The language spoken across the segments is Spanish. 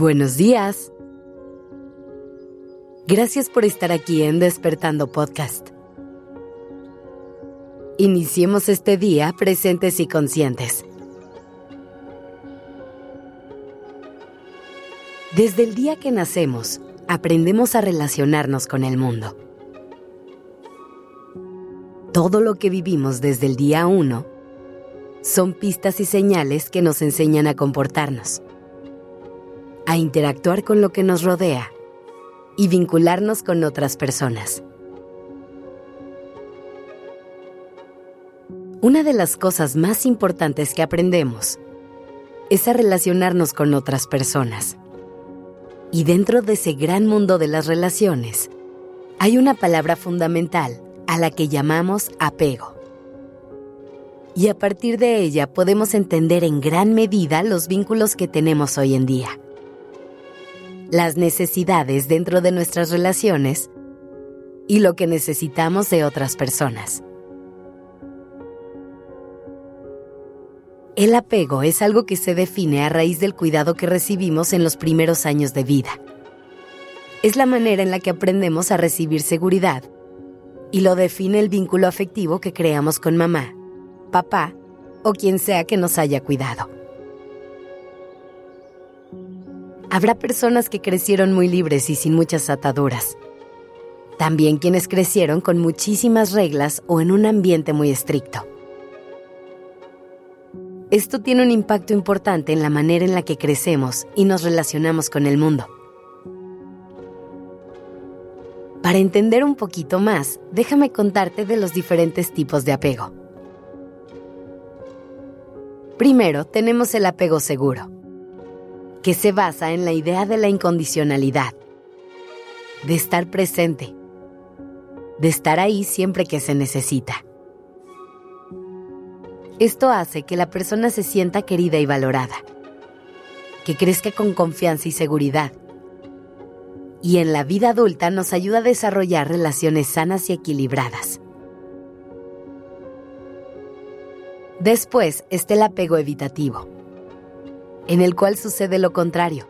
Buenos días. Gracias por estar aquí en Despertando Podcast. Iniciemos este día presentes y conscientes. Desde el día que nacemos, aprendemos a relacionarnos con el mundo. Todo lo que vivimos desde el día 1 son pistas y señales que nos enseñan a comportarnos a interactuar con lo que nos rodea y vincularnos con otras personas. Una de las cosas más importantes que aprendemos es a relacionarnos con otras personas. Y dentro de ese gran mundo de las relaciones, hay una palabra fundamental a la que llamamos apego. Y a partir de ella podemos entender en gran medida los vínculos que tenemos hoy en día las necesidades dentro de nuestras relaciones y lo que necesitamos de otras personas. El apego es algo que se define a raíz del cuidado que recibimos en los primeros años de vida. Es la manera en la que aprendemos a recibir seguridad y lo define el vínculo afectivo que creamos con mamá, papá o quien sea que nos haya cuidado. Habrá personas que crecieron muy libres y sin muchas ataduras. También quienes crecieron con muchísimas reglas o en un ambiente muy estricto. Esto tiene un impacto importante en la manera en la que crecemos y nos relacionamos con el mundo. Para entender un poquito más, déjame contarte de los diferentes tipos de apego. Primero tenemos el apego seguro que se basa en la idea de la incondicionalidad, de estar presente, de estar ahí siempre que se necesita. Esto hace que la persona se sienta querida y valorada, que crezca con confianza y seguridad. Y en la vida adulta nos ayuda a desarrollar relaciones sanas y equilibradas. Después está el apego evitativo en el cual sucede lo contrario,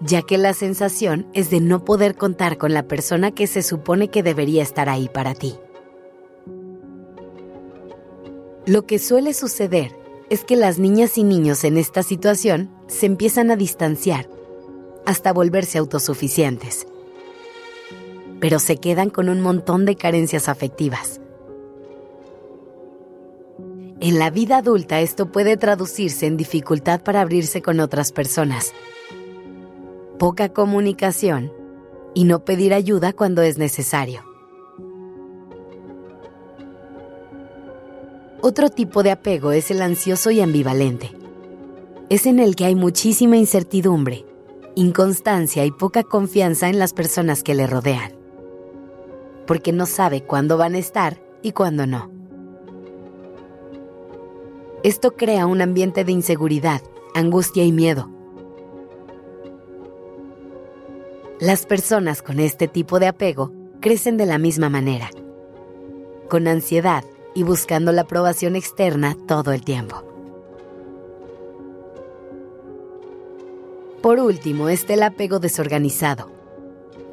ya que la sensación es de no poder contar con la persona que se supone que debería estar ahí para ti. Lo que suele suceder es que las niñas y niños en esta situación se empiezan a distanciar hasta volverse autosuficientes, pero se quedan con un montón de carencias afectivas en la vida adulta esto puede traducirse en dificultad para abrirse con otras personas, poca comunicación y no pedir ayuda cuando es necesario. Otro tipo de apego es el ansioso y ambivalente. Es en el que hay muchísima incertidumbre, inconstancia y poca confianza en las personas que le rodean, porque no sabe cuándo van a estar y cuándo no. Esto crea un ambiente de inseguridad, angustia y miedo. Las personas con este tipo de apego crecen de la misma manera, con ansiedad y buscando la aprobación externa todo el tiempo. Por último está el apego desorganizado,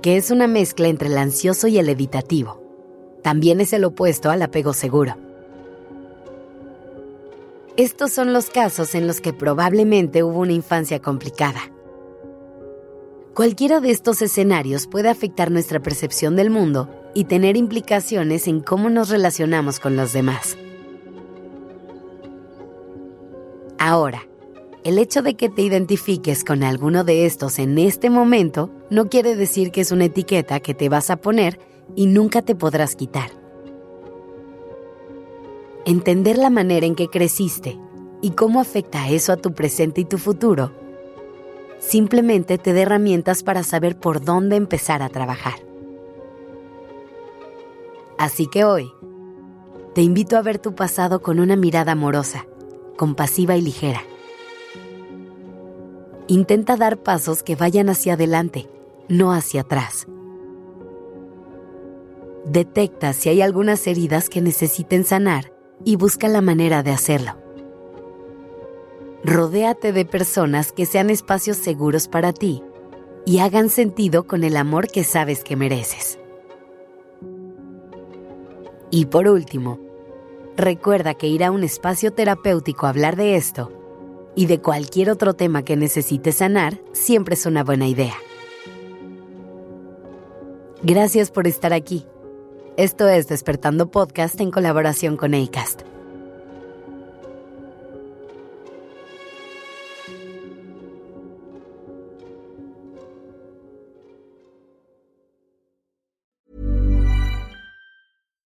que es una mezcla entre el ansioso y el evitativo. También es el opuesto al apego seguro. Estos son los casos en los que probablemente hubo una infancia complicada. Cualquiera de estos escenarios puede afectar nuestra percepción del mundo y tener implicaciones en cómo nos relacionamos con los demás. Ahora, el hecho de que te identifiques con alguno de estos en este momento no quiere decir que es una etiqueta que te vas a poner y nunca te podrás quitar. Entender la manera en que creciste y cómo afecta eso a tu presente y tu futuro, simplemente te da herramientas para saber por dónde empezar a trabajar. Así que hoy, te invito a ver tu pasado con una mirada amorosa, compasiva y ligera. Intenta dar pasos que vayan hacia adelante, no hacia atrás. Detecta si hay algunas heridas que necesiten sanar y busca la manera de hacerlo. Rodéate de personas que sean espacios seguros para ti y hagan sentido con el amor que sabes que mereces. Y por último, recuerda que ir a un espacio terapéutico a hablar de esto y de cualquier otro tema que necesites sanar siempre es una buena idea. Gracias por estar aquí. Esto es Despertando Podcast en colaboración con ACAST.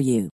for you.